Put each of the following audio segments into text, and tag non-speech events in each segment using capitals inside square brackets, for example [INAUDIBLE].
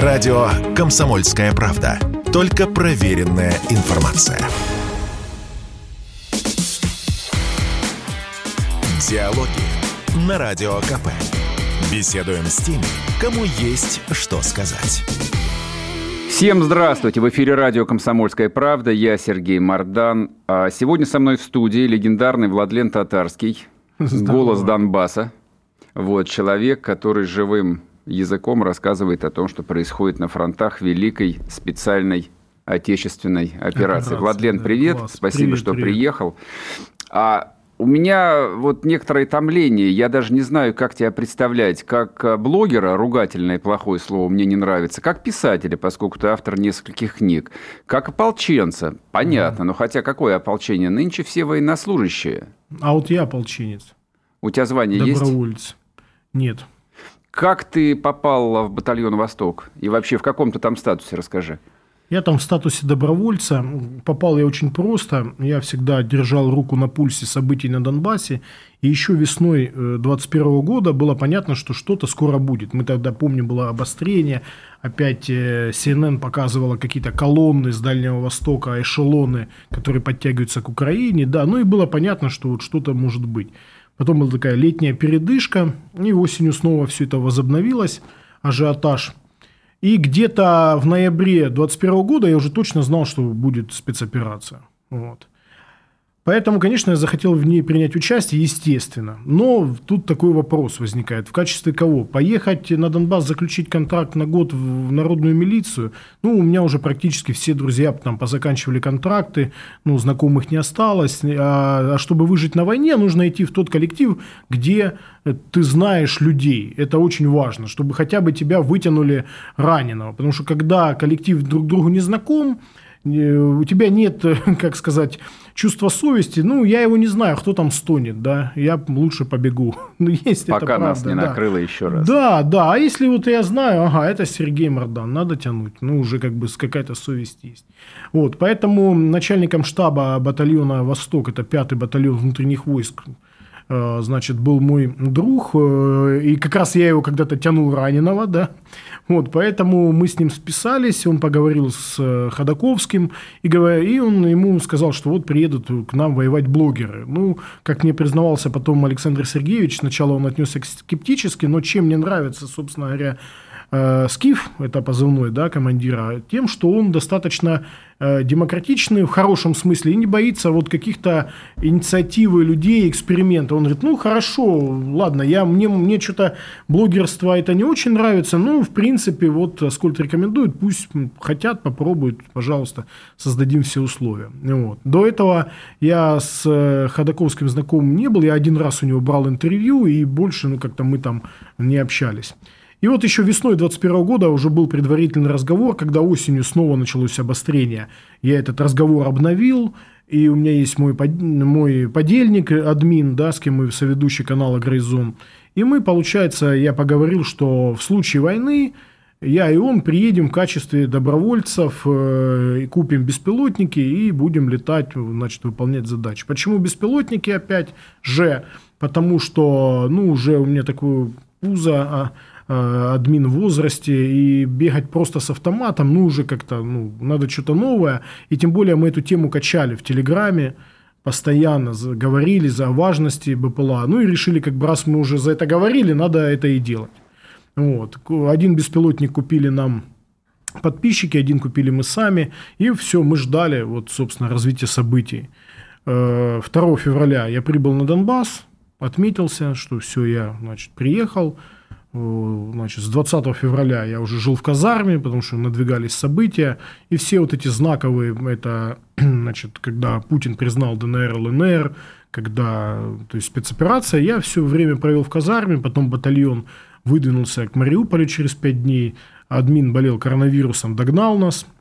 Радио «Комсомольская правда». Только проверенная информация. Диалоги на Радио КП. Беседуем с теми, кому есть что сказать. Всем здравствуйте! В эфире радио «Комсомольская правда». Я Сергей Мордан. А сегодня со мной в студии легендарный Владлен Татарский, Здорово. голос Донбасса. Вот, человек, который живым языком рассказывает о том, что происходит на фронтах Великой специальной отечественной операции. Операция, Владлен, привет, класс. спасибо, привет, что привет. приехал. А у меня вот некоторое томление, я даже не знаю, как тебя представлять. Как э, блогера, ругательное плохое слово мне не нравится, как писателя, поскольку ты автор нескольких книг, как ополченца, понятно, mm. но хотя какое ополчение? Нынче все военнослужащие. А вот я ополченец. У тебя звание Доброволец. есть? Доброволец. Нет. Как ты попал в батальон «Восток»? И вообще в каком то там статусе, расскажи. Я там в статусе добровольца. Попал я очень просто. Я всегда держал руку на пульсе событий на Донбассе. И еще весной 2021 э, года было понятно, что что-то скоро будет. Мы тогда, помню, было обострение. Опять э, CNN показывала какие-то колонны с Дальнего Востока, эшелоны, которые подтягиваются к Украине. Да, ну и было понятно, что вот что-то может быть. Потом была такая летняя передышка, и осенью снова все это возобновилось, ажиотаж. И где-то в ноябре 2021 года я уже точно знал, что будет спецоперация. Вот. Поэтому, конечно, я захотел в ней принять участие, естественно. Но тут такой вопрос возникает. В качестве кого? Поехать на Донбасс, заключить контракт на год в народную милицию? Ну, у меня уже практически все друзья там позаканчивали контракты, ну, знакомых не осталось. А, а чтобы выжить на войне, нужно идти в тот коллектив, где ты знаешь людей. Это очень важно, чтобы хотя бы тебя вытянули раненого. Потому что когда коллектив друг другу не знаком, э, у тебя нет, [LAUGHS] как сказать, чувство совести, ну, я его не знаю, кто там стонет, да, я лучше побегу. [LAUGHS] Ну, есть Пока это нас правда, не да. накрыло еще раз. Да, да, а если вот я знаю, ага, это Сергей Мордан, надо тянуть, ну, уже как бы какая-то совесть есть. Вот, поэтому начальником штаба батальона «Восток», это пятый батальон внутренних войск, значит, был мой друг, э, и как раз я его когда-то тянул раненого, да, вот, поэтому мы с ним списались, он поговорил с э, Ходаковским, и, и он ему сказал, что вот приедут к нам воевать блогеры. Ну, как мне признавался потом Александр Сергеевич, сначала он отнесся скептически, но чем мне нравится, собственно говоря, Э, Скиф, это позывной да, командира, тем, что он достаточно э, демократичный в хорошем смысле и не боится вот каких-то инициативы людей, экспериментов. Он говорит, ну хорошо, ладно, я, мне, мне что-то блогерство это не очень нравится, ну в принципе вот Аскольд рекомендует, пусть хотят, попробуют, пожалуйста, создадим все условия. Вот. До этого я с э, Ходаковским знакомым не был, я один раз у него брал интервью и больше ну как-то мы там не общались. И вот еще весной 2021 года уже был предварительный разговор, когда осенью снова началось обострение. Я этот разговор обновил, и у меня есть мой, мой подельник, админ, да, с кем мы соведущий канала Грейзон. И мы, получается, я поговорил, что в случае войны я и он приедем в качестве добровольцев, э, купим беспилотники и будем летать, значит, выполнять задачи. Почему беспилотники опять же? Потому что, ну, уже у меня такое пузо, а Э, админ в возрасте, и бегать просто с автоматом, ну, уже как-то, ну, надо что-то новое. И тем более мы эту тему качали в Телеграме, постоянно говорили за важности БПЛА. Ну, и решили, как бы, раз мы уже за это говорили, надо это и делать. Вот. Один беспилотник купили нам подписчики, один купили мы сами, и все, мы ждали, вот, собственно, развития событий. 2 э, февраля я прибыл на Донбасс, отметился, что все, я, значит, приехал, значит, с 20 февраля я уже жил в казарме, потому что надвигались события, и все вот эти знаковые, это, [CLEARS THROAT] значит, когда Путин признал ДНР, ЛНР, когда, то есть спецоперация, я все время провел в казарме, потом батальон выдвинулся к Мариуполю через 5 дней, админ болел коронавирусом, догнал нас –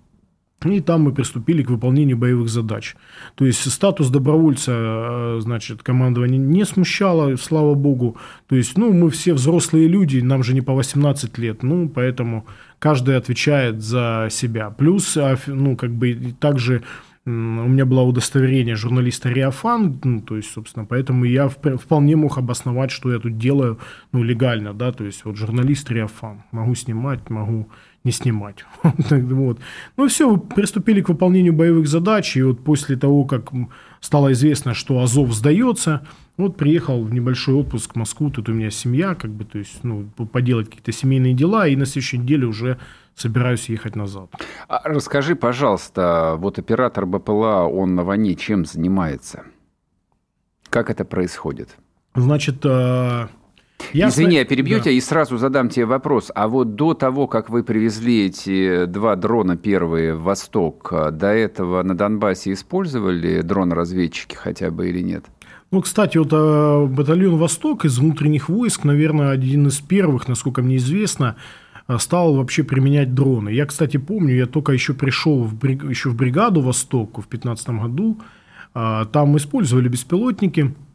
и там мы приступили к выполнению боевых задач. То есть статус добровольца, э, значит, командование не смущало, слава богу. То есть, ну, мы все взрослые люди, нам же не по 18 лет, ну, поэтому каждый отвечает за себя. Плюс, а, ну, как бы также у меня было удостоверение журналиста Риафан, ну, то есть, собственно, поэтому я вполне мог обосновать, что я тут делаю, ну, легально, да, то есть, вот журналист Риафан, могу снимать, могу не снимать. [LAUGHS] вот. Ну все, приступили к выполнению боевых задач, и вот после того, как стало известно, что Азов сдается, вот приехал в небольшой отпуск в Москву, тут у меня семья, как бы, то есть, ну, поделать какие-то семейные дела, и на следующей неделе уже собираюсь ехать назад. А расскажи, пожалуйста, вот оператор БПЛА, он на войне чем занимается? Как это происходит? Значит, э, я Извини, я перебью да. тебя и сразу задам тебе вопрос. А вот до того, как вы привезли эти два дрона первые в Восток, до этого на Донбассе использовали дрон-разведчики хотя бы или нет? Ну, кстати, вот э, батальон «Восток» из внутренних войск, наверное, один из первых, насколько мне известно, э, стал вообще применять дроны. Я, кстати, помню, я только еще пришел в, еще в бригаду «Восток» в 2015 году, там использовали беспилотники –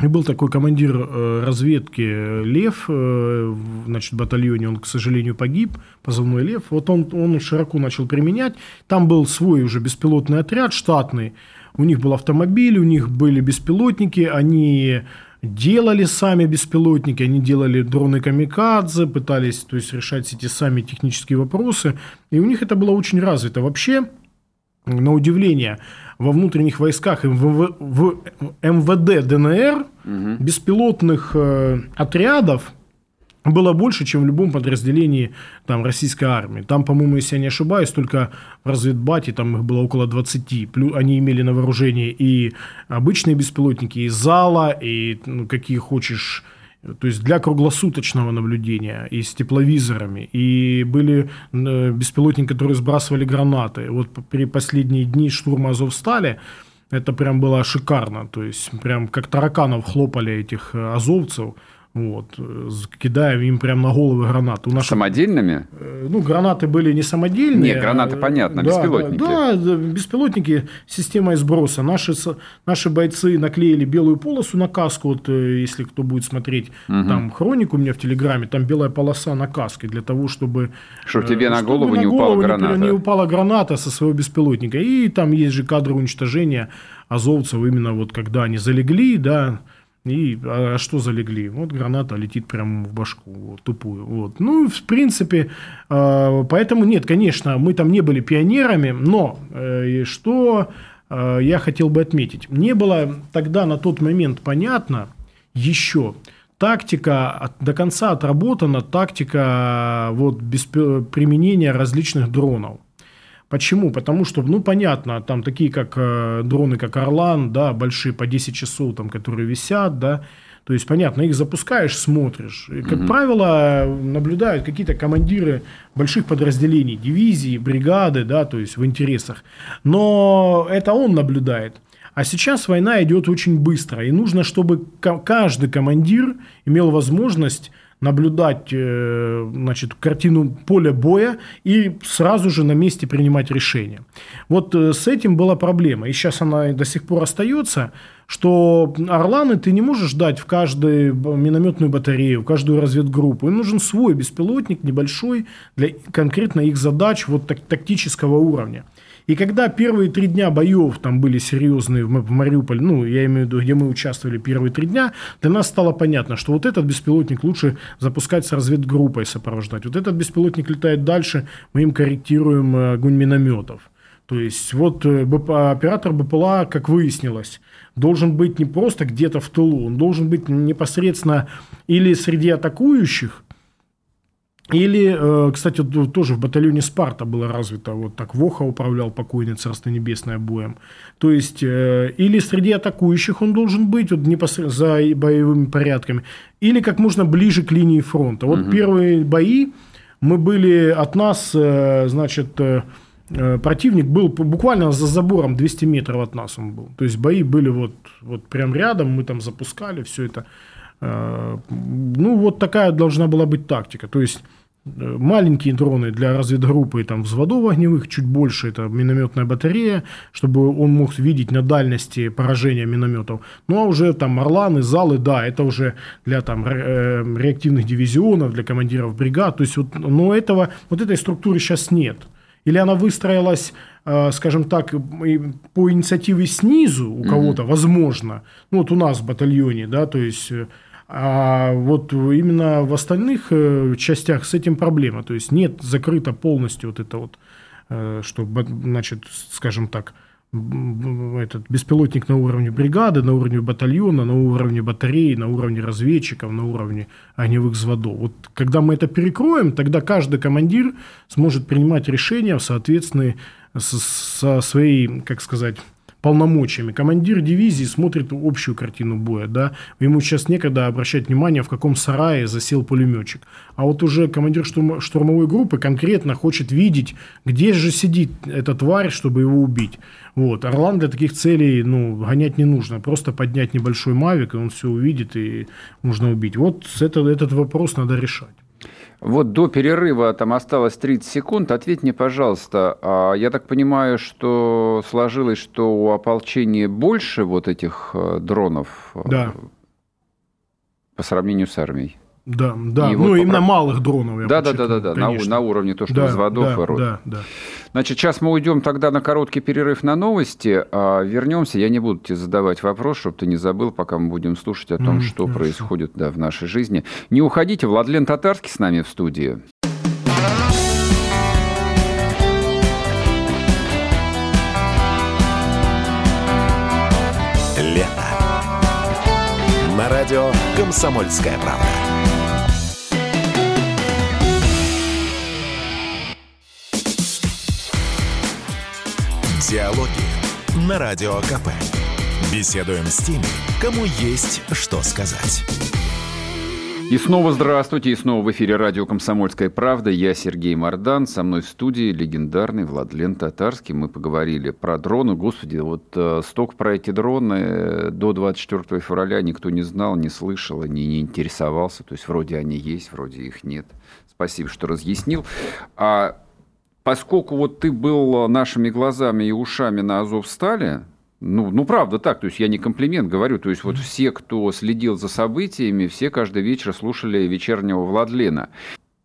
и был такой командир э, разведки Лев, э, значит, в батальоне, он, к сожалению, погиб, позывной Лев. Вот он, он широко начал применять. Там был свой уже беспилотный отряд штатный. У них был автомобиль, у них были беспилотники, они делали сами беспилотники, они делали дроны камикадзе, пытались то есть, решать эти сами технические вопросы. И у них это было очень развито. Вообще, на удивление, во внутренних войсках в, в МВД ДНР угу. беспилотных э, отрядов было больше, чем в любом подразделении там, российской армии. Там, по-моему, если я не ошибаюсь, только в разведбате там их было около 20. Плюс они имели на вооружении и обычные беспилотники, и зала, и ну, какие хочешь то есть для круглосуточного наблюдения и с тепловизорами. И были э, беспилотники, которые сбрасывали гранаты. Вот при последние дни штурма Азовстали это прям было шикарно. То есть прям как тараканов хлопали этих э, азовцев. Вот, кидаем им прямо на головы гранаты. У наших, Самодельными? Э, ну, гранаты были не самодельные. Нет, гранаты, понятно, да, беспилотники. Да, да, беспилотники с системой сброса. Наши, наши бойцы наклеили белую полосу на каску. Вот, э, если кто будет смотреть угу. там хронику у меня в Телеграме, там белая полоса на каске для того, чтобы... Чтобы тебе на чтобы голову на не упала граната. Не, не упала граната со своего беспилотника. И там есть же кадры уничтожения азовцев именно вот когда они залегли, да, и а что залегли? Вот граната летит прямо в башку, вот, тупую. Вот. Ну, в принципе, э, поэтому нет, конечно, мы там не были пионерами, но э, что э, я хотел бы отметить. Не было тогда на тот момент понятно еще, тактика до конца отработана, тактика вот, без применения различных дронов. Почему? Потому что, ну, понятно, там такие как э, дроны, как Орлан, да, большие по 10 часов, там, которые висят, да, то есть, понятно, их запускаешь, смотришь. И, как угу. правило, наблюдают какие-то командиры больших подразделений, дивизии, бригады, да, то есть в интересах. Но это он наблюдает. А сейчас война идет очень быстро, и нужно, чтобы каждый командир имел возможность наблюдать э, значит, картину поля боя и сразу же на месте принимать решения. Вот э, с этим была проблема, и сейчас она до сих пор остается, что «Орланы» ты не можешь дать в каждую минометную батарею, в каждую разведгруппу. Им нужен свой беспилотник небольшой для конкретно их задач вот так, тактического уровня. И когда первые три дня боев там были серьезные в Мариуполе, ну, я имею в виду, где мы участвовали первые три дня, для нас стало понятно, что вот этот беспилотник лучше запускать с разведгруппой сопровождать. Вот этот беспилотник летает дальше, мы им корректируем э, огонь минометов. То есть вот э, оператор БПЛА, как выяснилось, должен быть не просто где-то в тылу, он должен быть непосредственно или среди атакующих, или, э, кстати, тоже в батальоне Спарта было развито, вот так Воха управлял покойный Царство Небесное боем. То есть, э, или среди атакующих он должен быть вот, непосредственно за боевыми порядками, или как можно ближе к линии фронта. Вот угу. первые бои мы были от нас, э, значит, противник был буквально за забором 200 метров от нас он был. То есть бои были вот, вот прям рядом, мы там запускали все это. Ну, вот такая должна была быть тактика. То есть маленькие дроны для разведгруппы там, взводов огневых, чуть больше это минометная батарея, чтобы он мог видеть на дальности поражения минометов. Ну а уже там орланы, залы, да, это уже для там э, реактивных дивизионов, для командиров бригад. То есть вот, но этого, вот этой структуры сейчас нет. Или она выстроилась, э, скажем так, по инициативе снизу у кого-то, mm-hmm. возможно. Ну, вот у нас в батальоне, да, то есть... Э, а вот именно в остальных э, частях с этим проблема. То есть нет закрыто полностью вот это вот, что, значит, скажем так, этот беспилотник на уровне бригады, на уровне батальона, на уровне батареи, на уровне разведчиков, на уровне огневых взводов. Вот когда мы это перекроем, тогда каждый командир сможет принимать решения в соответствии со своей, как сказать, полномочиями. Командир дивизии смотрит общую картину боя, да, ему сейчас некогда обращать внимание, в каком сарае засел пулеметчик. А вот уже командир штурм, штурмовой группы конкретно хочет видеть, где же сидит эта тварь, чтобы его убить. Вот. Орлан для таких целей ну, гонять не нужно. Просто поднять небольшой мавик, и он все увидит, и можно убить. Вот это, этот вопрос надо решать. Вот до перерыва там осталось 30 секунд. Ответь мне, пожалуйста, а я так понимаю, что сложилось, что у ополчения больше вот этих э, дронов э, да. по сравнению с армией? Да, да. И ну, вот именно поправ... малых дронов. Я да, да, да, да, да, на, на уровне то, что да, взводов да, и рот. Да, да. Значит, сейчас мы уйдем тогда на короткий перерыв на новости. А вернемся. Я не буду тебе задавать вопрос, чтобы ты не забыл, пока мы будем слушать о том, mm, что хорошо. происходит да, в нашей жизни. Не уходите. Владлен Татарский с нами в студии. Лето. На радио «Комсомольская правда». Диалоги на Радио КП. Беседуем с теми, кому есть что сказать. И снова здравствуйте, и снова в эфире радио «Комсомольская правда». Я Сергей Мордан, со мной в студии легендарный Владлен Татарский. Мы поговорили про дроны. Господи, вот э, столько про эти дроны э, до 24 февраля никто не знал, не слышал, не, не интересовался. То есть вроде они есть, вроде их нет. Спасибо, что разъяснил. А поскольку вот ты был нашими глазами и ушами на Азовстале, ну, ну, правда так, то есть я не комплимент говорю, то есть вот все, кто следил за событиями, все каждый вечер слушали вечернего Владлена.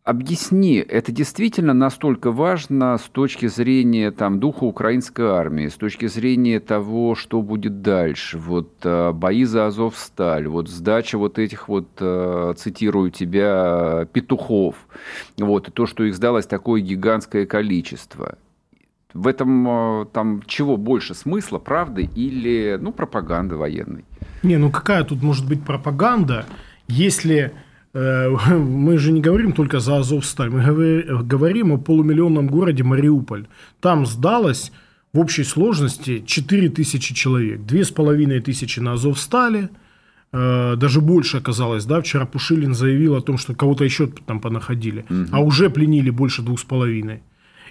Объясни, это действительно настолько важно с точки зрения там, духа украинской армии, с точки зрения того, что будет дальше, вот э, бои за Азовсталь, вот сдача вот этих вот, э, цитирую тебя, петухов, вот, и то, что их сдалось такое гигантское количество. В этом э, там чего больше смысла, правды или ну, пропаганды военной? Не, ну какая тут может быть пропаганда, если [LAUGHS] мы же не говорим только за Азовсталь, мы говорим о полумиллионном городе Мариуполь. Там сдалось в общей сложности 4 тысячи человек. 2,5 тысячи на Азовстале, э, даже больше оказалось, да, вчера Пушилин заявил о том, что кого-то еще там понаходили, угу. а уже пленили больше двух с половиной.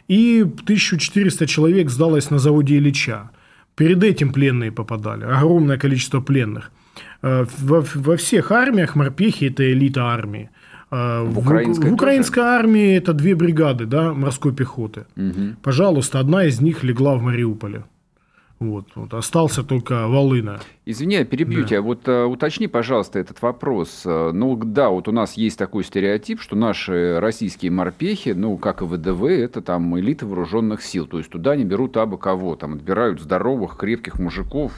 И 1400 человек сдалось на заводе Ильича. Перед этим пленные попадали, огромное количество пленных. Э, во, во всех армиях морпехи – это элита армии. Э, в украинской, в украинской армии это две бригады да, морской пехоты. Угу. Пожалуйста, одна из них легла в Мариуполе. Вот, вот остался только Волына. Извини, я перебью да. тебя. Вот а, уточни, пожалуйста, этот вопрос. Ну да, вот у нас есть такой стереотип, что наши российские морпехи, ну как и ВДВ, это там элита вооруженных сил. То есть туда не берут абы кого, там отбирают здоровых, крепких мужиков,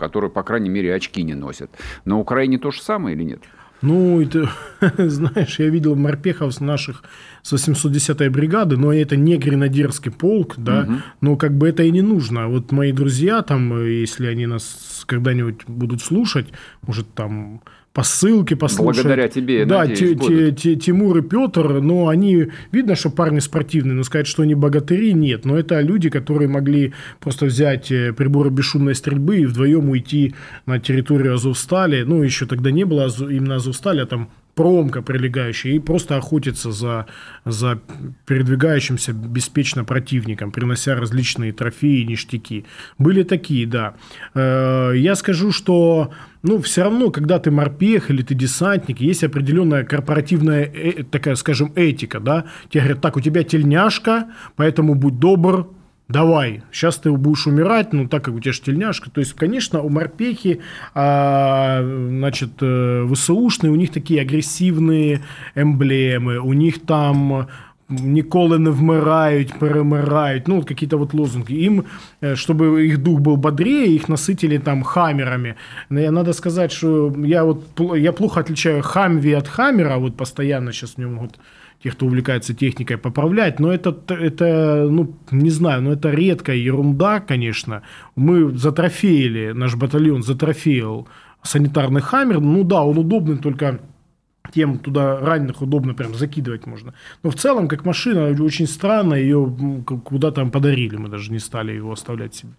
которые, по крайней мере, очки не носят. На Украине то же самое или нет? Ну, это, [LAUGHS] знаешь, я видел морпехов с наших с 810-й бригады, но это не гренадерский полк, да, угу. но как бы это и не нужно. Вот мои друзья там, если они нас когда-нибудь будут слушать, может там по ссылке послушать. Благодаря тебе, Да, надеюсь, те, те, Тимур и Петр, но они, видно, что парни спортивные, но сказать, что они богатыри, нет. Но это люди, которые могли просто взять э, приборы бесшумной стрельбы и вдвоем уйти на территорию Азовстали. Ну, еще тогда не было именно Азовстали, а там промка прилегающая, и просто охотиться за, за передвигающимся беспечно противником, принося различные трофеи, ништяки. Были такие, да. Э, я скажу, что ну, все равно, когда ты морпех или ты десантник, есть определенная корпоративная, э, такая, скажем, этика, да. Тебе говорят, так, у тебя тельняшка, поэтому будь добр, давай, сейчас ты будешь умирать, ну, так как у тебя же тельняшка. То есть, конечно, у морпехи, а, значит, э, ВСУшные, у них такие агрессивные эмблемы, у них там ніколи не вмирають, перемирають, ну, какие-то вот лозунги. Им, э, чтобы их дух был бодрее, их насытили там хаммерами. Надо сказать, что я вот я плохо отличаю хамви от хаммера, вот постоянно сейчас мне могут те, кто увлекается техникой, поправлять, но это, это, ну, не знаю, но это редкая ерунда, конечно. Мы затрофеили, наш батальон затрофеил санитарный хаммер, ну да, он удобный только тем туда раненых удобно прям закидывать можно. Но в целом, как машина, очень странно, ее куда там подарили, мы даже не стали его оставлять себе.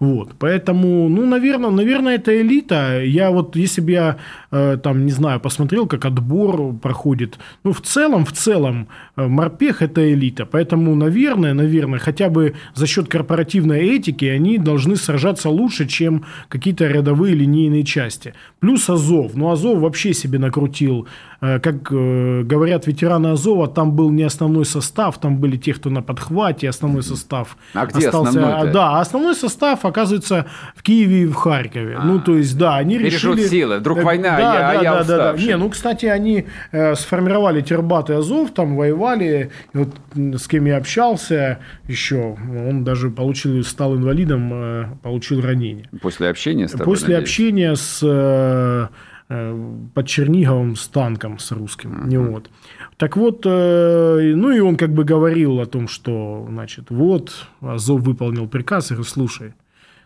Вот, поэтому, ну, наверное, наверное, это элита. Я вот, если бы я, э, там, не знаю, посмотрел, как отбор проходит, ну, в целом, в целом, э, морпех – это элита. Поэтому, наверное, наверное, хотя бы за счет корпоративной этики они должны сражаться лучше, чем какие-то рядовые линейные части. Плюс Азов. Ну, Азов вообще себе накрутил как э, говорят ветераны Азова, там был не основной состав, там были те, кто на подхвате, основной состав а где остался. Основной да, основной состав оказывается в Киеве и в Харькове. А, ну, то есть, да, они решили... Перешут силы, вдруг война, да, я, да, я да, да, да. Не, ну, кстати, они э, сформировали Тербат и Азов, там воевали, и вот с кем я общался еще, он даже получил, стал инвалидом, э, получил ранение. После общения с тобой, После надеюсь? общения с... Э, Э, под Черниговым с танком с русским. Uh-huh. Вот. Так вот, э, ну и он как бы говорил о том, что, значит, вот, Азов выполнил приказ, и говорю, слушай,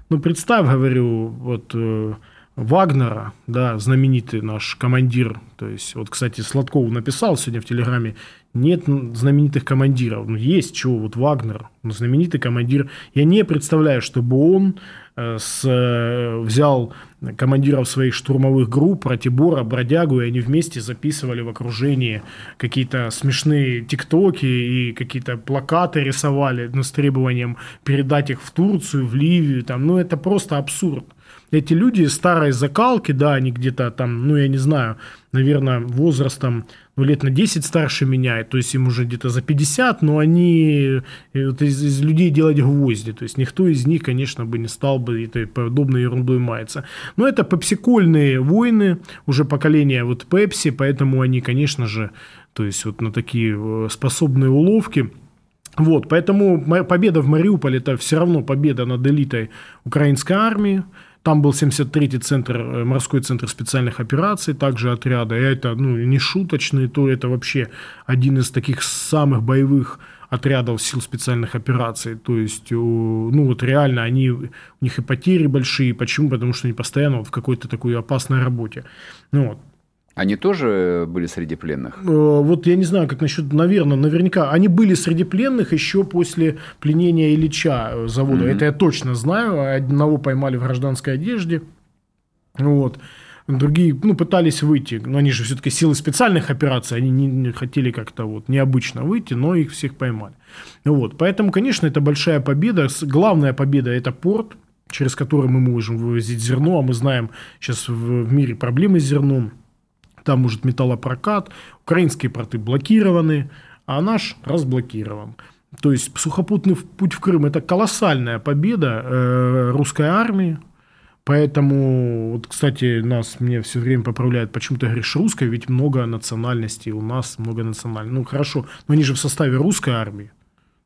ну представь, говорю, вот э, Вагнера, да, знаменитый наш командир, то есть, вот, кстати, Сладков написал сегодня в Телеграме, нет знаменитых командиров, ну, есть чего, вот Вагнер, ну, знаменитый командир, я не представляю, чтобы он Э, с, э, взял командиров своих штурмовых групп, Ратибора, Бродягу, и они вместе записывали в окружении какие-то смешные тиктоки и какие-то плакаты рисовали ну, с требованием передать их в Турцию, в Ливию. Там, ну, это просто абсурд. Эти люди старой закалки, да, они где-то там, ну, я не знаю, наверное, возрастом ну, лет на 10 старше меня, то есть им уже где-то за 50, но они вот из, из людей делать гвозди, то есть никто из них, конечно, бы не стал бы этой подобной ерундой маяться. Но это пепсикольные войны, уже поколение вот пепси, поэтому они, конечно же, то есть вот на такие э, способные уловки – вот, поэтому победа в Мариуполе – это все равно победа над элитой украинской армии. Там был 73-й центр, э, морской центр специальных операций, также отряда. И это ну, не шуточный, то это вообще один из таких самых боевых отрядов сил специальных операций. То есть, ну вот реально они, у них и потери большие. Почему? Потому что они постоянно в какой-то такой опасной работе. Ну, вот. Они тоже были среди пленных? Э, вот я не знаю, как насчет, наверное, наверняка. Они были среди пленных еще после пленения Ильича э, завода. Mm-hmm. Это я точно знаю. Одного поймали в гражданской одежде. Вот. Другие, ну, пытались выйти, но они же все-таки силы специальных операций, они не, не хотели как-то вот необычно выйти, но их всех поймали. Вот, поэтому, конечно, это большая победа. Главная победа – это порт, через который мы можем вывозить зерно, а мы знаем сейчас в мире проблемы с зерном там может металлопрокат, украинские порты блокированы, а наш разблокирован. То есть сухопутный путь в Крым – это колоссальная победа э, русской армии, Поэтому, вот, кстати, нас мне все время поправляют, почему ты говоришь русская, ведь много национальностей, у нас много национальностей. Ну, хорошо, но они же в составе русской армии.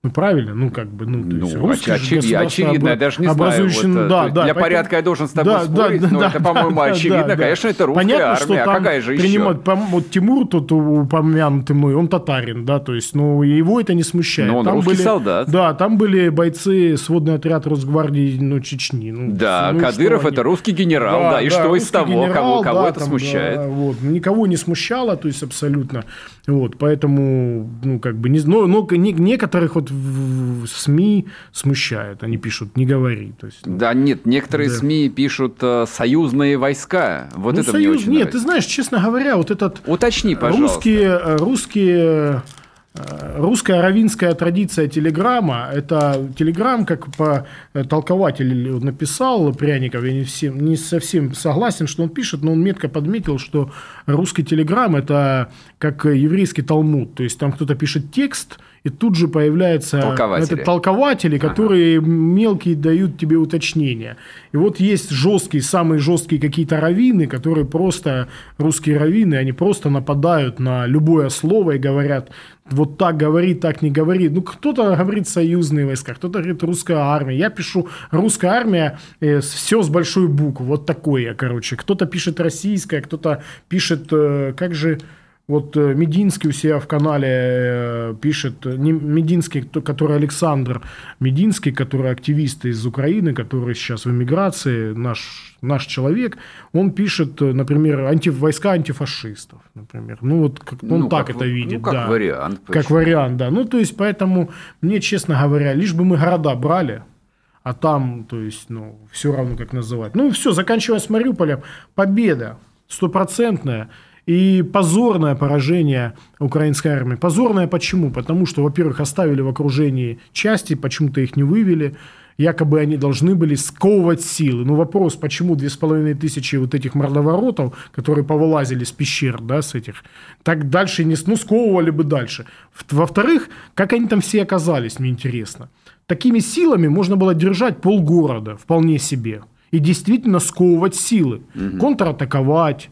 Ну, правильно, ну, как бы, ну, то есть, ну очевидно, очевидно, я даже не знаю. Вот, э, да, да, для поэтому... порядка я должен с тобой да, спорить, да, но да, это, по-моему, да, очевидно. Да, конечно, это русская Понятно, армия, что а какая же принимать, еще? Вот Тимур, тут упомянутый мной, он татарин, да, то есть, ну, его это не смущает. Но он там русский были, солдат. Да, там были бойцы, сводный отряд Росгвардии, ну, Чечни. Ну, да, ну, Кадыров это русский генерал, да, да и да, что из того, генерал, кого, кого да, это там, смущает? Да, вот, никого не смущало, то есть, абсолютно. Вот, поэтому, ну, как бы, не, но, но некоторых вот в СМИ смущает. Они пишут «не говори». То есть, ну, да, нет, некоторые да. СМИ пишут э, «союзные войска». Вот ну, это союз... мне очень Нет, нравится. ты знаешь, честно говоря, вот этот... Уточни, пожалуйста. Русские, э, русские Э, русская равинская традиция телеграмма, это телеграмм, как по э, толкователь написал Пряников, я не, всем, не совсем согласен, что он пишет, но он метко подметил, что русский телеграмм – это как еврейский талмуд, то есть там кто-то пишет текст, и тут же появляются толкователи, это, толкователи которые ага. мелкие дают тебе уточнения. И вот есть жесткие, самые жесткие какие-то раввины, которые просто, русские раввины, они просто нападают на любое слово и говорят, вот так говори, так не говори. Ну, кто-то говорит союзные войска, кто-то говорит русская армия. Я пишу русская армия, э, все с большой буквы, вот такое, короче. Кто-то пишет российская, кто-то пишет, э, как же... Вот э, Мединский у себя в канале э, пишет, не Мединский, который Александр Мединский, который активист из Украины, который сейчас в эмиграции, наш, наш человек, он пишет, э, например, анти, войска антифашистов, например. Ну, вот как, он ну, так как, это видит. Ну, как да. вариант. Почему? Как вариант, да. Ну, то есть, поэтому мне, честно говоря, лишь бы мы города брали, а там, то есть, ну, все равно, как называть. Ну, все, заканчивая с Мариуполем, победа стопроцентная – и позорное поражение украинской армии. Позорное почему? Потому что, во-первых, оставили в окружении части, почему-то их не вывели. Якобы они должны были сковывать силы. Ну, вопрос, почему две с половиной тысячи вот этих мордоворотов, которые повылазили с пещер, да, с этих, так дальше не... Ну, сковывали бы дальше. Во-вторых, как они там все оказались, мне интересно. Такими силами можно было держать полгорода вполне себе. И действительно сковывать силы. Угу. Контратаковать,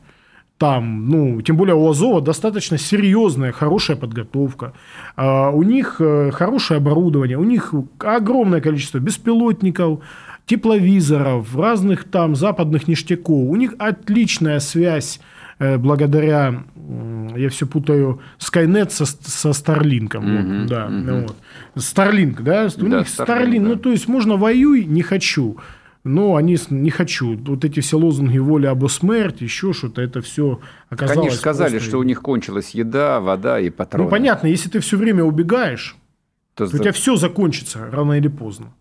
там, ну, тем более у Азова достаточно серьезная, хорошая подготовка. А, у них э, хорошее оборудование, у них огромное количество беспилотников, тепловизоров, разных там западных ништяков. У них отличная связь э, благодаря, я все путаю, Skynet со, со Starlink. Mm-hmm, вот, да, mm-hmm. вот. Starlink, да? У да, них Starlink, Starlink да. ну, то есть можно воюй, не хочу но они не хочу. Вот эти все лозунги воли об смерти, еще что-то, это все оказалось. Они же сказали, просто... что у них кончилась еда, вода и патроны. Ну понятно, если ты все время убегаешь, то, то у тебя все закончится рано или поздно.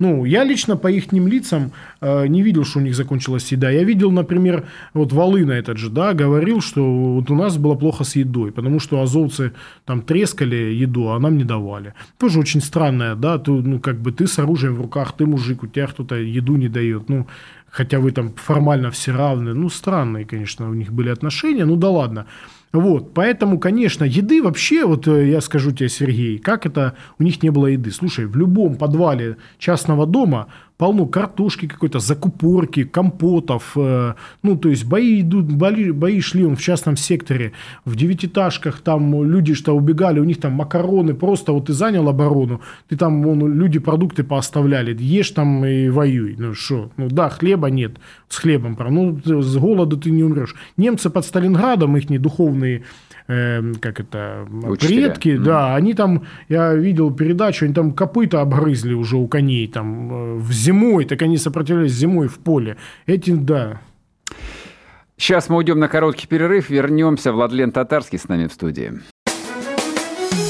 Ну, я лично по их лицам э, не видел, что у них закончилась еда. Я видел, например, вот Волына этот же, да, говорил, что вот у нас было плохо с едой, потому что азовцы там трескали еду, а нам не давали. Тоже очень странное, да, ты, ну, как бы ты с оружием в руках, ты мужик, у тебя кто-то еду не дает, ну, хотя вы там формально все равны. Ну, странные, конечно, у них были отношения, ну да ладно. Вот, поэтому, конечно, еды вообще, вот э, я скажу тебе, Сергей, как это у них не было еды. Слушай, в любом подвале частного дома полно картошки какой-то, закупорки, компотов. Э, ну, то есть бои идут, бои, бои шли он в частном секторе, в девятиэтажках, там люди что убегали, у них там макароны, просто вот ты занял оборону, ты там, вон, люди продукты пооставляли, ешь там и воюй. Ну, что? Ну, да, хлеба нет, с хлебом, ну, с голода ты не умрешь. Немцы под Сталинградом, их духовные э, как это, Учителя. предки, mm. да, они там, я видел передачу, они там копыта обгрызли уже у коней, там, э, в зимой, так они сопротивлялись зимой в поле. Эти, да. Сейчас мы уйдем на короткий перерыв, вернемся. Владлен Татарский с нами в студии.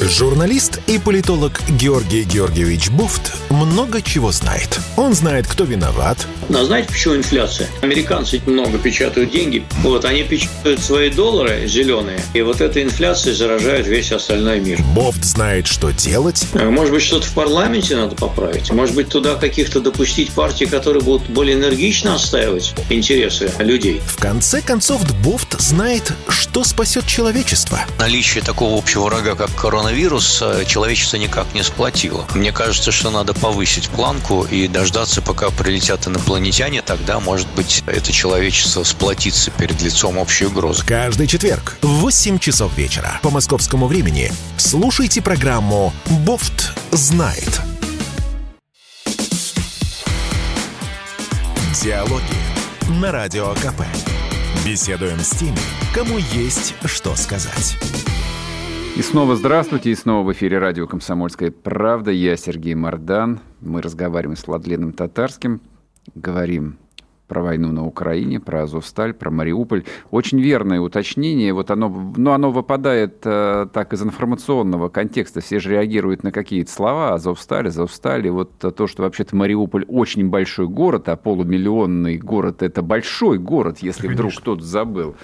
Журналист и политолог Георгий Георгиевич Буфт много чего знает. Он знает, кто виноват. Но знаете, почему инфляция? Американцы много печатают деньги. Вот, они печатают свои доллары зеленые. И вот эта инфляция заражает весь остальной мир. Бофт знает, что делать. А, может быть, что-то в парламенте надо поправить. Может быть, туда каких-то допустить партии, которые будут более энергично отстаивать интересы людей. В конце концов, Бофт знает, что спасет человечество. Наличие такого общего врага, как коронавирус, э, человечество никак не сплотило. Мне кажется, что надо повысить планку и дождаться, пока прилетят инопланетяне, тогда, может быть, это человечество сплотится перед лицом общей угрозы. Каждый четверг в 8 часов вечера по московскому времени слушайте программу «Бофт знает». Диалоги на Радио КП. Беседуем с теми, кому есть что сказать. И снова здравствуйте, и снова в эфире радио «Комсомольская правда». Я Сергей Мордан. Мы разговариваем с Владленом Татарским, говорим про войну на Украине, про Азовсталь, про Мариуполь. Очень верное уточнение. Вот оно, но ну, оно выпадает э, так из информационного контекста. Все же реагируют на какие-то слова. Азовсталь, Азовсталь. И вот то, что вообще-то Мариуполь очень большой город, а полумиллионный город – это большой город, если Конечно. вдруг кто-то забыл.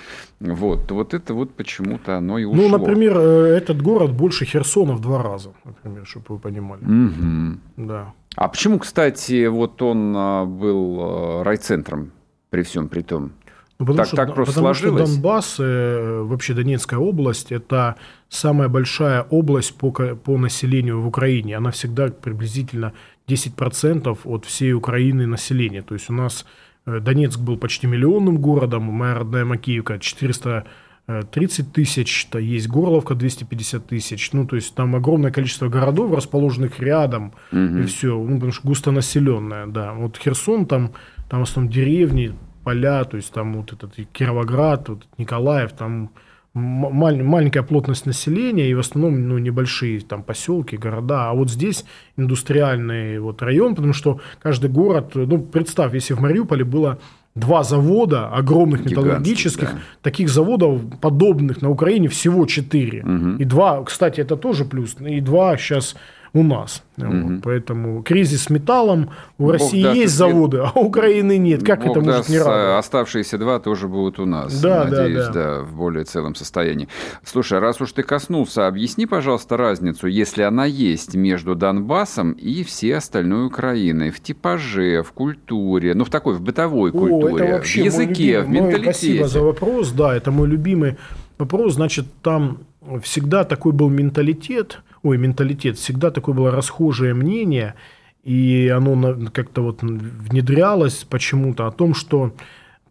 Вот, вот это вот почему-то оно и ну, ушло. Ну, например, э, этот город больше Херсона в два раза, например, чтобы вы понимали. Угу. Да. А почему, кстати, вот он а, был а, райцентром при всем при том? Ну, потому так, что, так просто потому сложилось? что Донбасс, э, вообще Донецкая область, это самая большая область по, по населению в Украине. Она всегда приблизительно 10% от всей Украины населения. То есть у нас э, Донецк был почти миллионным городом, моя родная Макеевка 430 тысяч, то есть Горловка 250 тысяч. Ну, то есть там огромное количество городов, расположенных рядом, Мгм. и все, ну, потому что густонаселенная, да. Вот Херсон, там, там в основном деревни, поля, то есть там вот этот Кировоград, вот Николаев, там маль- маленькая плотность населения и в основном ну, небольшие там поселки, города. А вот здесь индустриальный вот район, потому что каждый город, ну представь, если в Мариуполе было два завода огромных металлургических, да. таких заводов подобных на Украине всего четыре. Мгм. И два, кстати, это тоже плюс, и два сейчас у нас. Вот, поэтому кризис с металлом, у Бог России даст, есть заводы, а у Украины нет. Как Бог это может даст, не радовать? Оставшиеся два тоже будут у нас. Да, да, надеюсь, да. да, в более целом состоянии. Слушай, раз уж ты коснулся, объясни, пожалуйста, разницу, если она есть между Донбассом и всей остальной Украиной в типаже, в культуре, ну в такой, в бытовой О, культуре, в языке, в любимый- мой- Спасибо за менталитете. вопрос. Да, это мой любимый вопрос. Значит, там всегда такой был менталитет, ой, менталитет, всегда такое было расхожее мнение, и оно как-то вот внедрялось почему-то о том, что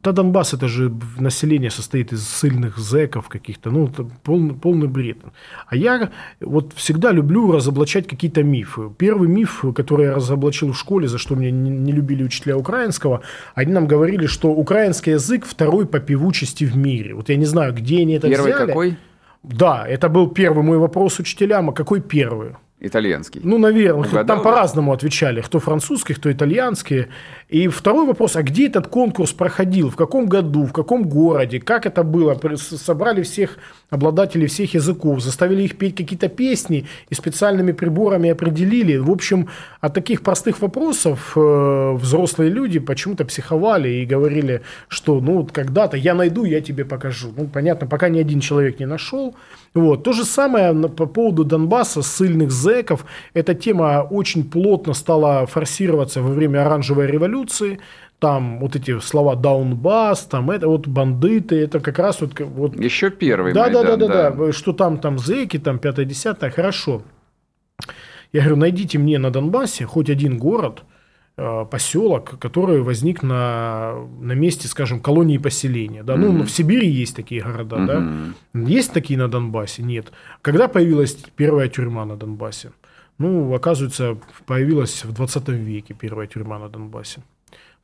да, Донбасс это же население состоит из сильных зэков каких-то, ну, это полный, полный бред. А я вот всегда люблю разоблачать какие-то мифы. Первый миф, который я разоблачил в школе, за что меня не, не любили учителя украинского, они нам говорили, что украинский язык второй по певучести в мире. Вот я не знаю, где они это Первый взяли. какой? Да, это был первый мой вопрос учителям. А какой первый? Итальянский. Ну, наверное, Угадал, там да? по-разному отвечали, кто французские, кто итальянские. И второй вопрос, а где этот конкурс проходил, в каком году, в каком городе, как это было? Собрали всех обладателей всех языков, заставили их петь какие-то песни и специальными приборами определили. В общем, от таких простых вопросов э, взрослые люди почему-то психовали и говорили, что ну вот когда-то я найду, я тебе покажу. Ну, понятно, пока ни один человек не нашел. Вот. То же самое по поводу Донбасса, ссыльных зэков. Эта тема очень плотно стала форсироваться во время оранжевой революции. Там вот эти слова «даунбас», там это вот бандиты, это как раз вот... вот Еще первый да, да, да, Майдан, да, да, что там, там зэки, там пятое, десятое, хорошо. Я говорю, найдите мне на Донбассе хоть один город, э, поселок, который возник на, на месте, скажем, колонии поселения. Да? Ну, в Сибири есть такие города, да? Есть такие на Донбассе? Нет. Когда появилась первая тюрьма на Донбассе? Ну, оказывается, появилась в 20 веке первая тюрьма на Донбассе.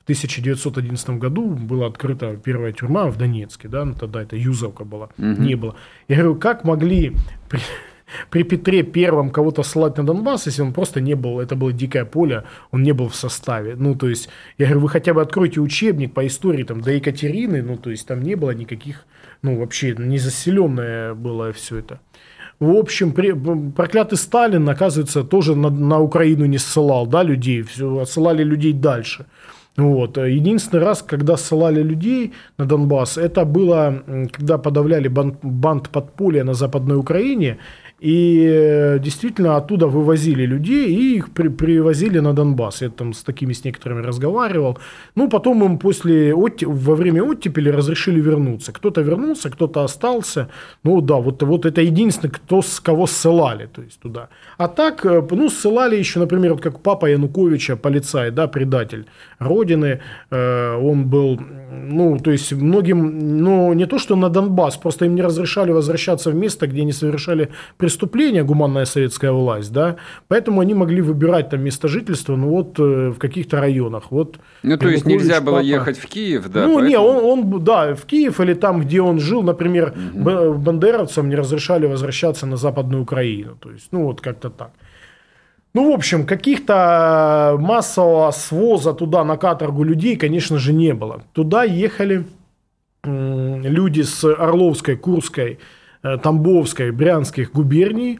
В 1911 году была открыта первая тюрьма в Донецке, да, ну, тогда это Юзовка была, не было. Я говорю, как могли при, [LAUGHS] при Петре Первом кого-то ссылать на Донбасс, если он просто не был, это было дикое поле, он не был в составе. Ну, то есть, я говорю, вы хотя бы откройте учебник по истории там, до Екатерины, ну, то есть, там не было никаких, ну, вообще, не заселенное было все это. В общем, при- проклятый Сталин, оказывается, тоже на, на Украину не ссылал, да, людей, все, отсылали людей дальше. Вот. Единственный раз, когда ссылали людей на Донбасс, это было, когда подавляли бан- банд подполья на Западной Украине, и э, действительно оттуда вывозили людей и их при- привозили на Донбасс. Я там с такими с некоторыми разговаривал. Ну, потом им после во время оттепели разрешили вернуться. Кто-то вернулся, кто-то остался. Ну да, вот, вот это единственный, кто с кого ссылали, то есть туда. А так, э, ну, ссылали еще, например, вот как папа Януковича, полицай, да, предатель Родины. Э, Он был, ну, то есть многим, ну, не то, что на Донбасс, просто им не разрешали возвращаться в место, где они совершали преступления, гуманная советская власть, да, поэтому они могли выбирать там место жительства, ну, вот э, в каких-то районах. Вот Ну, то есть нельзя было папа. ехать в Киев, да? ну, не, поэтому- он, он, да, в Киев или там, где он жил, например, б- бандеровцам не разрешали возвращаться на Западную Украину. То есть, ну, вот как-то так. Ну, в общем, каких-то массового своза туда на каторгу людей, конечно же, не было. Туда ехали люди с Орловской, Курской, Тамбовской, Брянских губерний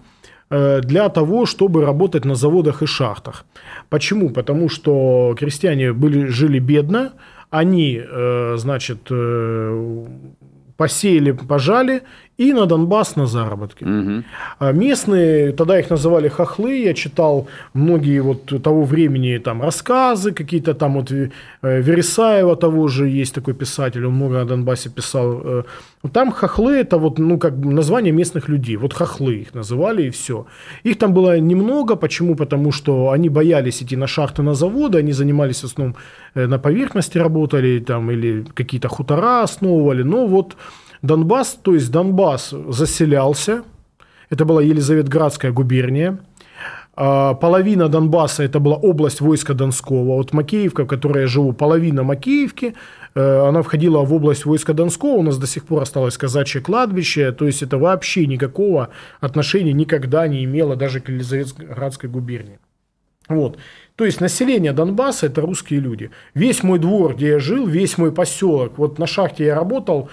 э, для того, чтобы работать на заводах и шахтах. Почему? Потому что крестьяне были, жили бедно, они, э, значит, э, посеяли, пожали и на Донбасс на заработки. Мгм. А Местные, тогда их называли хохлы, я читал многие вот того времени там рассказы, какие-то там вот э, Вересаева того же, есть такой писатель, он много о Донбассе писал. Э, Там хохлы это вот, ну, как бы название местных людей, вот хохлы их называли и все. Их там было немного, почему? Потому что они боялись идти на шахты, на заводы, они занимались в основном э, на поверхности работали там или какие-то хутора основывали, но вот Донбасс, то есть Донбасс заселялся, это была Елизаветградская губерния. А, Половина Донбасса это была область войска Донского. Вот Макеевка, в которой я живу, половина Макеевки, э, она входила в область войска Донского. У нас до сих пор осталось казачье кладбище. То есть это вообще никакого отношения никогда не имело даже к Елизаветградской губернии. Вот. То есть население Донбасса это русские люди. Весь мой двор, где я жил, весь мой поселок, вот на шахте я работал,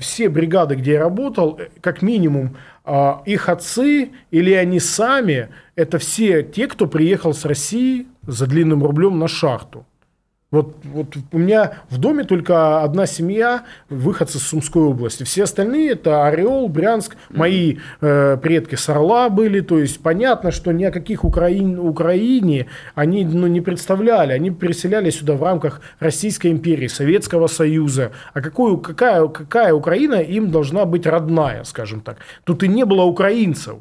все бригады, где я работал, как минимум а, их отцы или они сами, это все те, кто приехал с России за длинным рублем на шахту. Вот, вот у меня в доме только одна семья, выходцы с Сумской области. Все остальные это Орел, Брянск, мои э, предки с Орла были. То есть понятно, что ни о каких Украин, Украине они ну, не представляли. Они переселяли сюда в рамках Российской империи, Советского Союза. А какую, какая, какая Украина им должна быть родная, скажем так. Тут и не было украинцев.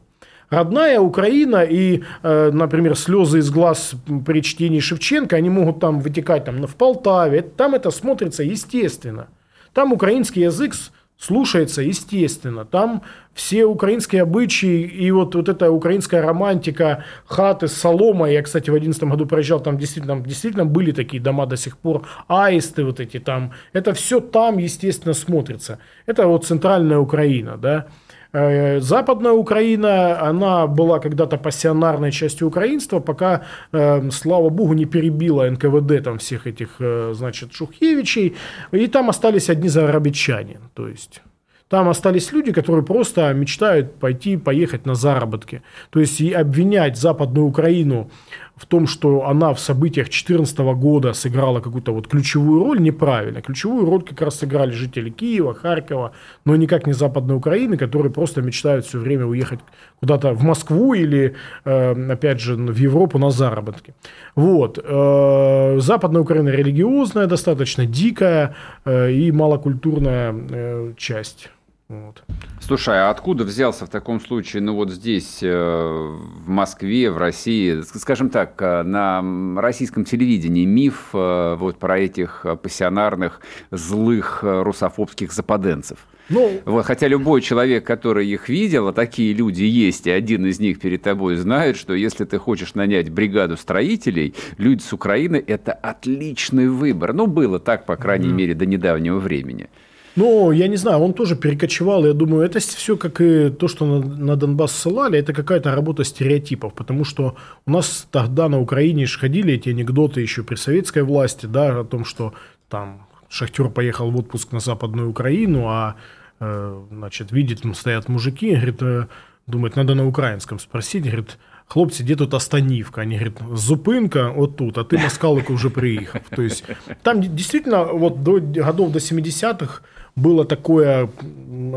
Родная Украина и, э, например, слезы из глаз при чтении Шевченко, они могут там вытекать там, в Полтаве. Там это смотрится естественно. Там украинский язык слушается естественно. Там все украинские обычаи и вот, вот эта украинская романтика, хаты с соломой. Я, кстати, в 2011 году проезжал, там действительно, действительно были такие дома до сих пор, аисты вот эти там. Это все там, естественно, смотрится. Это вот центральная Украина, да. Э, Западная Украина, она была когда-то пассионарной частью украинства, пока, э, слава богу, не перебила НКВД там всех этих, э, значит, Шухевичей, и там остались одни зарабичане, то есть... Там остались люди, которые просто мечтают пойти, поехать на заработки. То есть и обвинять Западную Украину в том, что она в событиях 2014 года сыграла какую-то вот ключевую роль, неправильно. Ключевую роль как раз сыграли жители Киева, Харькова, но никак не Западной Украины, которые просто мечтают все время уехать куда-то в Москву или, э, опять же, в Европу на заработки. Вот. Э, Западная Украина религиозная, достаточно дикая э, и малокультурная э, часть. Вот. Слушай, а откуда взялся в таком случае, ну вот здесь, э, в Москве, в России, скажем так, э, на российском телевидении миф э, вот про этих пассионарных, злых русофобских западенцев? Ну, Вот, хотя любой человек, который их видел, а такие люди есть, и один из них перед тобой знает, что если ты хочешь нанять бригаду строителей, люди с Украины – это отличный выбор. Ну, было так, по крайней мере, до недавнего времени. Ну, я не знаю, он тоже перекочевал. Я думаю, это все как и то, что на, на Донбасс ссылали, это какая-то работа стереотипов. Потому что у нас тогда на Украине ходили эти анекдоты еще при советской власти, да, о том, что там шахтер поехал в отпуск на Западную Украину, а э, значит, видит, там стоят мужики, говорит, э, думает, надо на украинском спросить, говорит, хлопці, де тут Останівка? Они говорят, Зупинка тут, а ты Москалик уже приехал. То есть там действительно вот до годов до 70-х было такое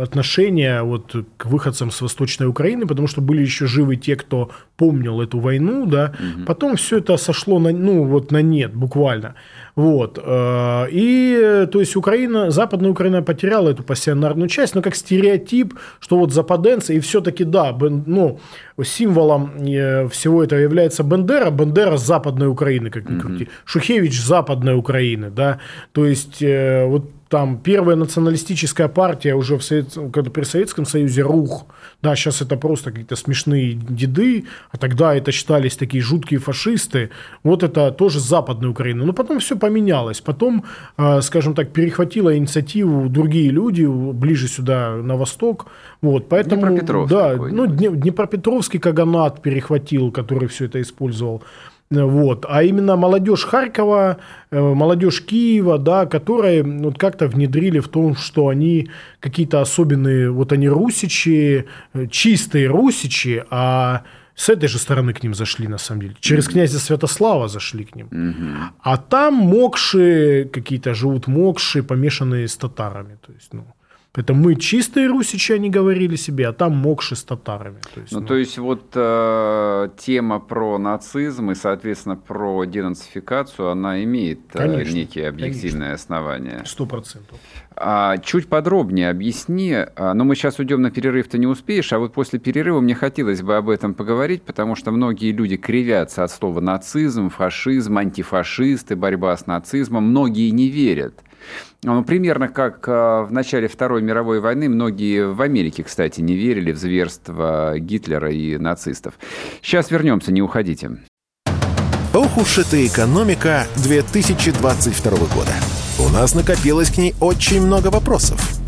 отношение вот к выходцам с Восточной Украины, потому что были еще живы те, кто помнил эту войну, да. Потом все это сошло на, ну, вот на нет буквально. Вот. э, И, то есть, Украина, Западная Украина потеряла эту пассионарную часть, но как стереотип, что вот западенцы, и все-таки, да, ну, символом э, всего этого является Бендера, Бендера с Западной Украины, как ни крути. Шухевич с Западной Украины, да. То есть, э, вот там первая националистическая партия уже в Совет... когда при Советском Союзе РУХ, да, сейчас это просто какие-то смешные деды, а тогда это считались такие жуткие фашисты, вот это тоже Западная Украина. Но потом все поменялось, потом, э, скажем так, перехватила инициативу другие люди ближе сюда, на восток, вот, поэтому, Днепропетровск да, ну, Дне- Днепропетровский Каганат перехватил, который все это использовал. Вот. А именно молодежь Харькова, э, молодежь Киева, да, которые вот как-то внедрили в том, что они какие-то особенные, вот они русичи, э, чистые русичи, а с этой же стороны к ним зашли, на самом деле. Через князя Святослава зашли к ним. А там мокши, какие-то живут мокши, помешанные с татарами. То есть, ну, Это мы чистые русичи, они говорили себе, а там мокши с татарами. То есть, ну, ну, то есть вот э, тема про нацизм и, соответственно, про денацификацию, она имеет э, конечно, некие объективные конечно. основания. Сто процентов. А, чуть подробнее объясни, а, но мы сейчас уйдем на перерыв, ты не успеешь, а вот после перерыва мне хотелось бы об этом поговорить, потому что многие люди кривятся от слова нацизм, фашизм, антифашисты, борьба с нацизмом, многие не верят. Ну, примерно как а, в начале Второй мировой войны многие в Америке, кстати, не верили в зверство Гитлера и нацистов. Сейчас вернемся, не уходите. Ох уж эта экономика 2022 года. У нас накопилось к ней очень много вопросов.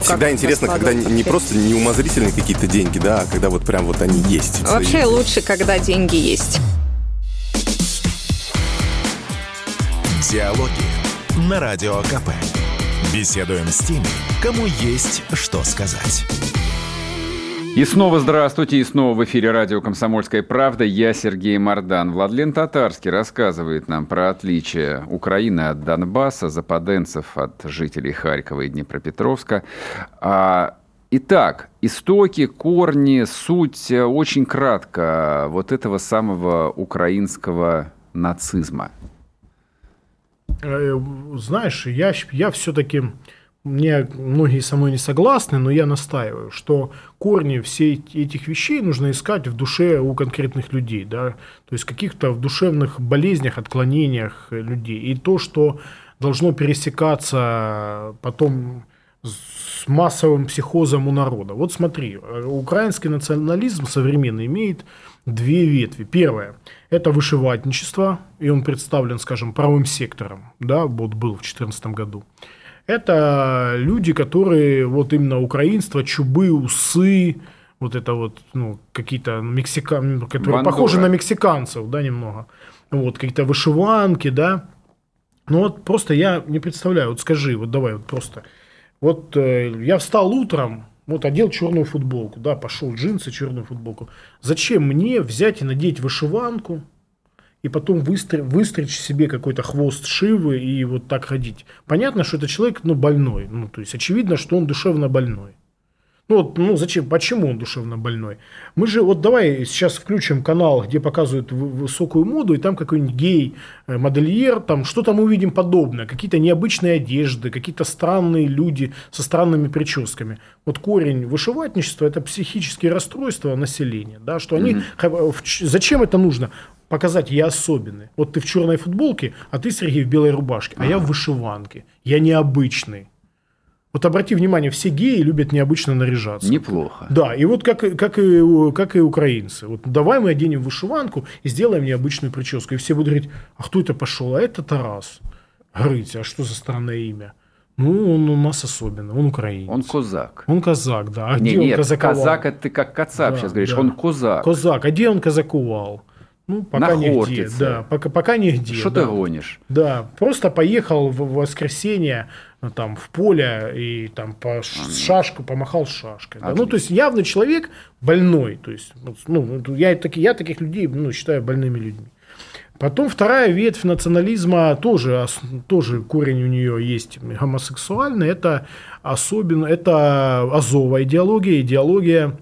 Всегда как интересно, когда не просто неумозрительные какие-то деньги, да, а когда вот прям вот они есть. Вообще лучше, когда деньги есть. Диалоги на Радио КП. Беседуем с теми, кому есть что сказать. И снова здравствуйте, и снова в эфире радио «Комсомольская правда». Я Сергей Мордан. Владлен Татарский рассказывает нам про отличие Украины от Донбасса, западенцев от жителей Харькова и Днепропетровска. А, итак, истоки, корни, суть э, очень кратко вот этого самого украинского нацизма. Э, знаешь, я, я все-таки мне многие со мной не согласны, но я настаиваю, что корни всех этих вещей нужно искать в душе у конкретных людей, да, то есть каких-то в душевных болезнях, отклонениях людей. И то, что должно пересекаться потом с массовым психозом у народа. Вот смотри, украинский национализм современный имеет две ветви. Первое – это вышиватничество, и он представлен, скажем, правым сектором, да, вот был в 2014 году. Это люди, которые вот именно украинство, чубы, усы, вот это вот, ну, какие-то мексиканцы, которые Бандура. похожи на мексиканцев, да, немного. Вот, какие-то вышиванки, да. Ну вот просто я не представляю, вот скажи, вот давай вот просто. Вот э, я встал утром, вот одел черную футболку, да, пошел джинсы, черную футболку. Зачем мне взять и надеть вышиванку, и потом выстр... выстричь себе какой-то хвост шивы и вот так ходить. Понятно, что это человек ну, больной. Ну, то есть очевидно, что он душевно больной. Ну, вот, ну зачем, почему он душевно больной? Мы же, вот давай сейчас включим канал, где показывают высокую моду, и там какой-нибудь гей, э, модельер, там что там увидим подобное, какие-то необычные одежды, какие-то странные люди со странными прическами. Вот корень вышиватничества – это психические расстройства населения, да, что они, mm-hmm. зачем это нужно? Показать, я особенный. Вот ты в черной футболке, а ты, Сергей, в белой рубашке, а, я в вышиванке. Я необычный. Вот обрати внимание, все геи любят необычно наряжаться. Неплохо. Да, и вот как, как, и, как и украинцы. Вот давай мы оденем вышиванку и сделаем необычную прическу. И все будут говорить, а кто это пошел? А это Тарас. Говорите, а что за странное имя? Ну, он у нас особенно, он украинец. Он козак. Он казак, да. А не, где нет, он казаковал? казак это ты как кацап да, сейчас говоришь, да. он козак. Козак, а где он казаковал? Ну, пока на нигде. Да, пока, пока нигде. Что да. ты гонишь? Да, просто поехал в воскресенье ну, там, в поле и там по шашку помахал шашкой. Да. Ну, то есть явно человек больной. То есть, ну, я, таки, я таких людей ну, считаю больными людьми. Потом вторая ветвь национализма тоже, тоже корень у нее есть гомосексуальный. Это особенно, это азовая идеология, идеология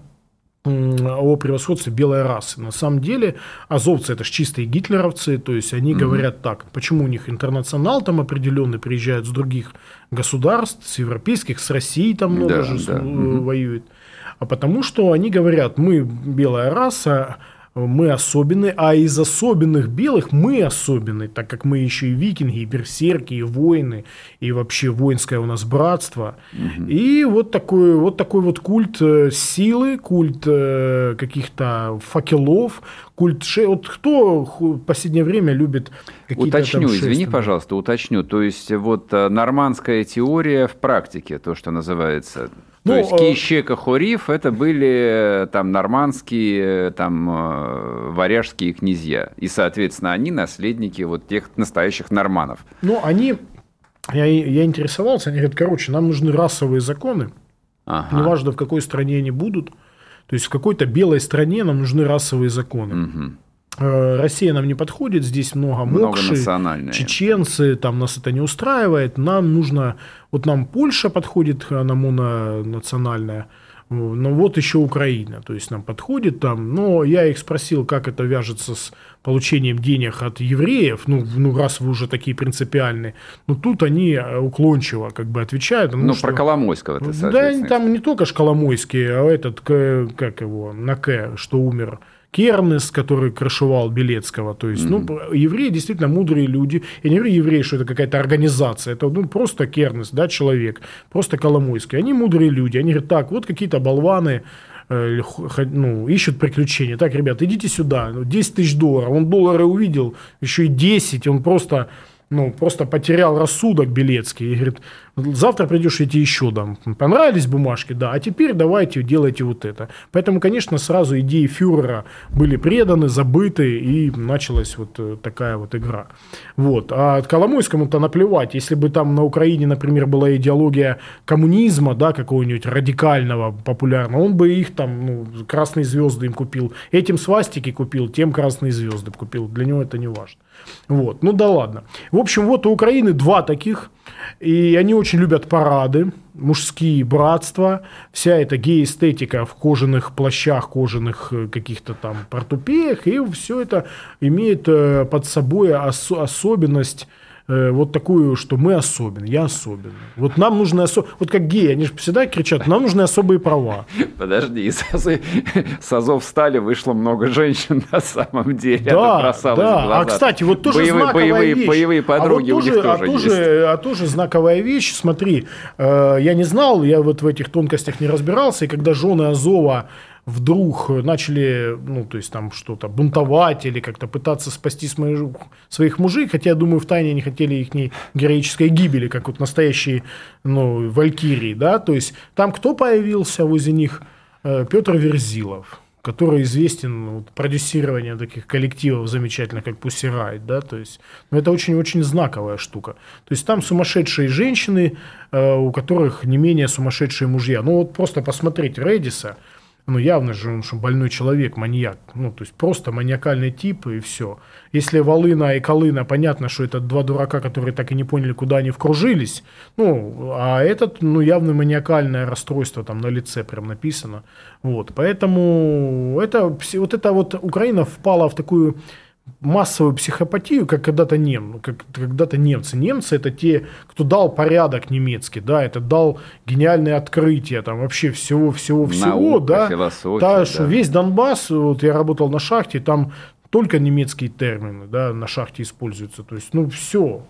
о превосходстве белой расы. На самом деле азовцы это же чистые гитлеровцы, то есть они угу. говорят так, почему у них интернационал там определенный приезжает с других государств, с европейских, с Россией там много да, же да. воюет, а потому что они говорят, мы белая раса, мы особенные, а из особенных белых мы особенные, так как мы еще и викинги, и берсерки, и воины, и вообще воинское у нас братство. Угу. И вот такой, вот такой вот культ э, силы, культ э, каких-то факелов, культ ше... Вот кто в последнее время любит какие-то Уточню, там извини, пожалуйста, уточню. То есть вот э, нормандская теория в практике, то, что называется То ну, есть Кищека, Хориф это были там нормандские, там варяжские князья. И, соответственно, они наследники вот тех настоящих норманов. Ну, они... Я, я интересовался, они говорят, короче, нам нужны расовые законы, ага. неважно в какой стране они будут, то есть в какой-то белой стране нам нужны расовые законы. Угу. Россия нам не подходит, здесь много мокши, чеченцы, там нас это не устраивает, нам нужно, вот нам Польша подходит, она мононациональная, ну вот еще Украина, то есть нам подходит там, но я их спросил, как это вяжется с получением денег от евреев, ну, ну раз вы уже такие принципиальные, ну тут они э, уклончиво как бы отвечают. Ну, что, про Коломойского ты, Да, там не только ж Коломойский, а этот, как его, на К, что умер, Кернес, который крышевал Белецкого. То есть, mm-hmm. ну, евреи действительно мудрые люди. Я не говорю евреи, что это какая-то организация. Это ну, просто Кернес, да, человек. Просто Коломойский. Они мудрые люди. Они говорят, так, вот какие-то болваны э, ну, ищут приключения. Так, ребят, идите сюда. 10 тысяч долларов. Он доллары увидел, еще и 10. Он просто ну, просто потерял рассудок Белецкий и говорит, завтра придешь, я тебе еще дам. Понравились бумажки? Да, а теперь давайте делайте вот это. Поэтому, конечно, сразу идеи фюрера были преданы, забыты, и началась вот э, такая вот игра. Вот. А Коломойскому-то наплевать, если бы там на Украине, например, была идеология коммунизма, да, какого-нибудь радикального, популярного, он бы их там, ну, красные звезды им купил, этим свастики купил, тем красные звезды купил. Для него это не важно. Вот. Ну да ладно. В общем, вот у Украины два таких, и они очень любят парады, мужские братства, вся эта гей-эстетика в кожаных плащах, кожаных э, каких-то там портупеях, и все это имеет э, под собой ос- особенность Э, вот такую, что мы особенные, я особенный. Вот нам нужны особо... Вот как геи, они же всегда кричат, нам нужны особые права. Подожди, из с Азов стали вышло много женщин [LAUGHS] на самом деле. Да, да. А, кстати, вот тоже боевые, знаковая боевые, вещь. Боевые подруги а вот тоже, у них тоже, а тоже, есть. А тоже знаковая вещь, смотри, э, я не знал, я вот в этих тонкостях не разбирался, и когда жены Азова вдруг начали, ну, то есть там что-то бунтовать или как-то пытаться спасти своих мужей, хотя, я думаю, в тайне они хотели их не героической гибели, как вот настоящие, ну, валькирии, да, то есть там кто появился возле них? Э, Петр Верзилов, который известен ну, вот, продюсированием таких коллективов замечательных, как Pussy Riot, да, то есть, ну, это очень-очень знаковая штука. То есть там сумасшедшие женщины, э, у которых не менее сумасшедшие мужья. Ну вот просто посмотреть Редиса, ну, явно же он что больной человек, маньяк. Ну, то есть, просто маниакальный тип и все. Если Волына и Колына, понятно, что это два дурака, которые так и не поняли, куда они вкружились. Ну, а этот, ну, явно маниакальное расстройство там на лице прям написано. Вот, поэтому это, вот это вот Украина впала в такую массовую психопатию, как когда-то нем, как когда-то немцы. Немцы это те, кто дал порядок немецкий, да, это дал гениальные открытия, там вообще всего, всего, всего, да. Философия, да, что весь Донбасс, вот я работал на шахте, там только немецкие термины, да, на шахте используются, то есть, ну, все.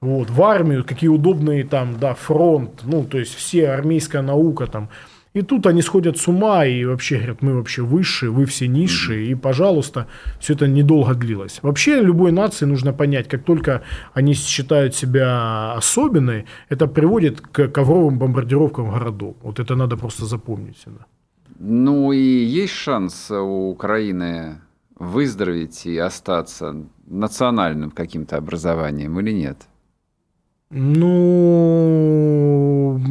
Вот, в армию, какие удобные там, да, фронт, ну, то есть, все армейская наука там, и тут они сходят с ума и вообще говорят, мы вообще высшие, вы все низшие, и, пожалуйста, все это недолго длилось. Вообще любой нации нужно понять, как только они считают себя особенной, это приводит к ковровым бомбардировкам городов. Вот это надо просто запомнить всегда. Ну и есть шанс у Украины выздороветь и остаться национальным каким-то образованием или нет? Ну,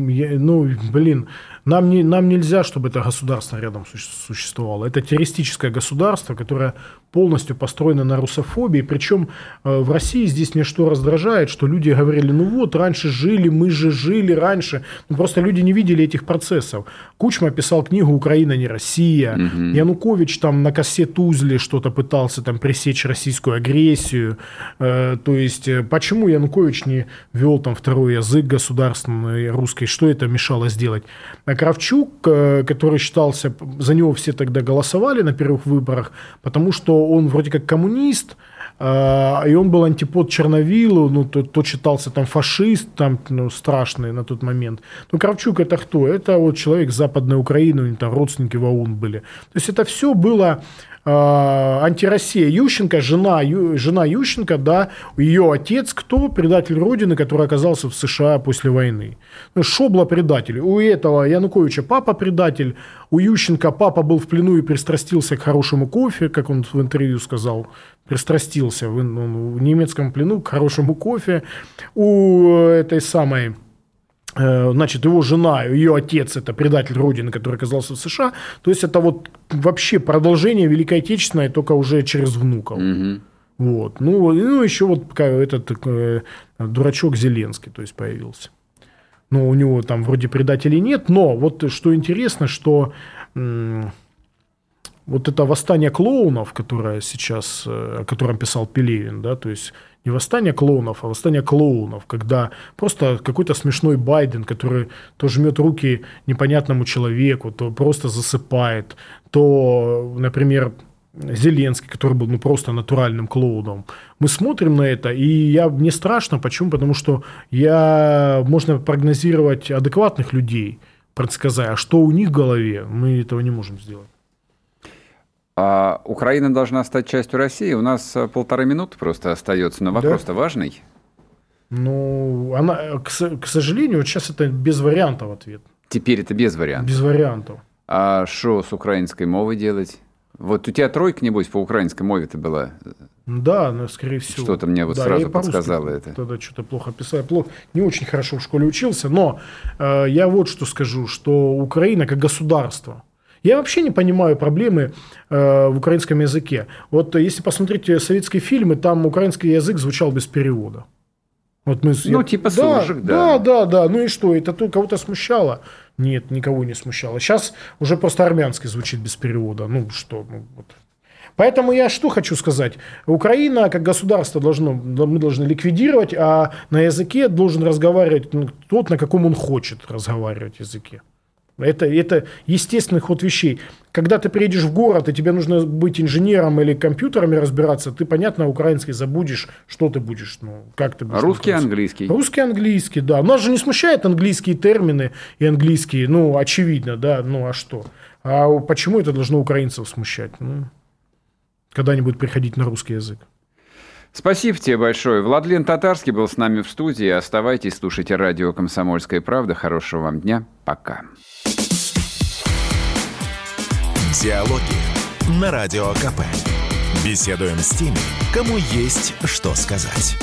я, ну, блин, нам, не, нам нельзя, чтобы это государство рядом существовало. Это террористическое государство, которое полностью построено на русофобии. Причем э, в России здесь мне что раздражает, что люди говорили, ну вот, раньше жили, мы же жили раньше. Ну, просто люди не видели этих процессов. Кучма писал книгу «Украина не Россия». Угу. Янукович там на кассетузле что-то пытался там пресечь российскую агрессию. Э, то есть, э, почему Янукович не вел там второй язык государственный русский? Что это мешало сделать? А Кравчук, который считался, за него все тогда голосовали на первых выборах, потому что он вроде как коммунист, а, и он был антипод Черновилу, ну, тот, тот считался там фашист, там, ну, страшный на тот момент. Ну, Кравчук это кто? Это вот человек Западной Украины, у него там родственники в АУН были. То есть это все было антироссия Ющенко, жена, Ю, жена Ющенко, да, ее отец кто? Предатель Родины, который оказался в США после войны. Ну, Шобла предатель. У этого Януковича папа предатель, у Ющенко папа был в плену и пристрастился к хорошему кофе, как он в интервью сказал, пристрастился в, ну, в немецком плену к хорошему кофе. У этой самой значит, его жена, ее отец – это предатель Родины, который оказался в США. То есть, это вот вообще продолжение Великой Отечественной, только уже через внуков. Мгм. Вот. Ну, ну, еще вот этот э, дурачок Зеленский, то есть, появился. Ну, у него там вроде предателей нет, но вот что интересно, что м, вот это восстание клоунов, которое сейчас, э, о котором писал Пелевин, да, то есть не восстание клоунов, а восстание клоунов, когда просто какой-то смешной Байден, который то жмет руки непонятному человеку, то просто засыпает, то, например, Зеленский, который был ну, просто натуральным клоуном. Мы смотрим на это, и я, мне страшно. Почему? Потому что я, можно прогнозировать адекватных людей, предсказать, а что у них в голове, мы этого не можем сделать. А Украина должна стать частью России. У нас э, полторы минуты просто остается, но вопрос-то важный. Ну, она, к, с- к сожалению, вот сейчас это без вариантов ответ. Теперь это без вариантов. Без вариантов. А что с украинской мовой делать? Вот у тебя тройка, небось, по украинской мове-то была. Да, но скорее всего. Что-то мне вот Да, сразу подсказало это. Тогда что-то плохо писал. Плохо, не очень хорошо в школе учился, но э, я вот что скажу, что Украина как государство. Я вообще не понимаю проблемы э, в украинском языке. Вот э, если посмотреть э, советские фильмы, там украинский язык звучал без перевода. Вот мы, Ну, типа да, суржик, да. Да, да, да. Ну и что, это то- кого-то смущало? Нет, никого не смущало. Сейчас уже просто армянский звучит без перевода. Ну что, ну, вот. Поэтому я что хочу сказать. Украина как государство должно, мы должны ликвидировать, а на языке должен разговаривать ну, тот, на каком он хочет разговаривать языке. Это, это естественный ход вещей. Когда ты приедешь в город, и тебе нужно быть инженером или компьютерами разбираться, ты, понятно, украинский забудешь, что ты будешь, ну, как ты будешь. Русский, находиться. английский. Русский, английский, да. Нас же не смущают английские термины и английские, ну, очевидно, да, ну, а что? А почему это должно украинцев смущать? Ну, когда они будут приходить на русский язык? Спасибо тебе большое. Владлен Татарский был с нами в студии. Оставайтесь, слушайте радио «Комсомольская правда». Хорошего вам дня. Пока. Диалоги на Радио КП. Беседуем с теми, кому есть что сказать.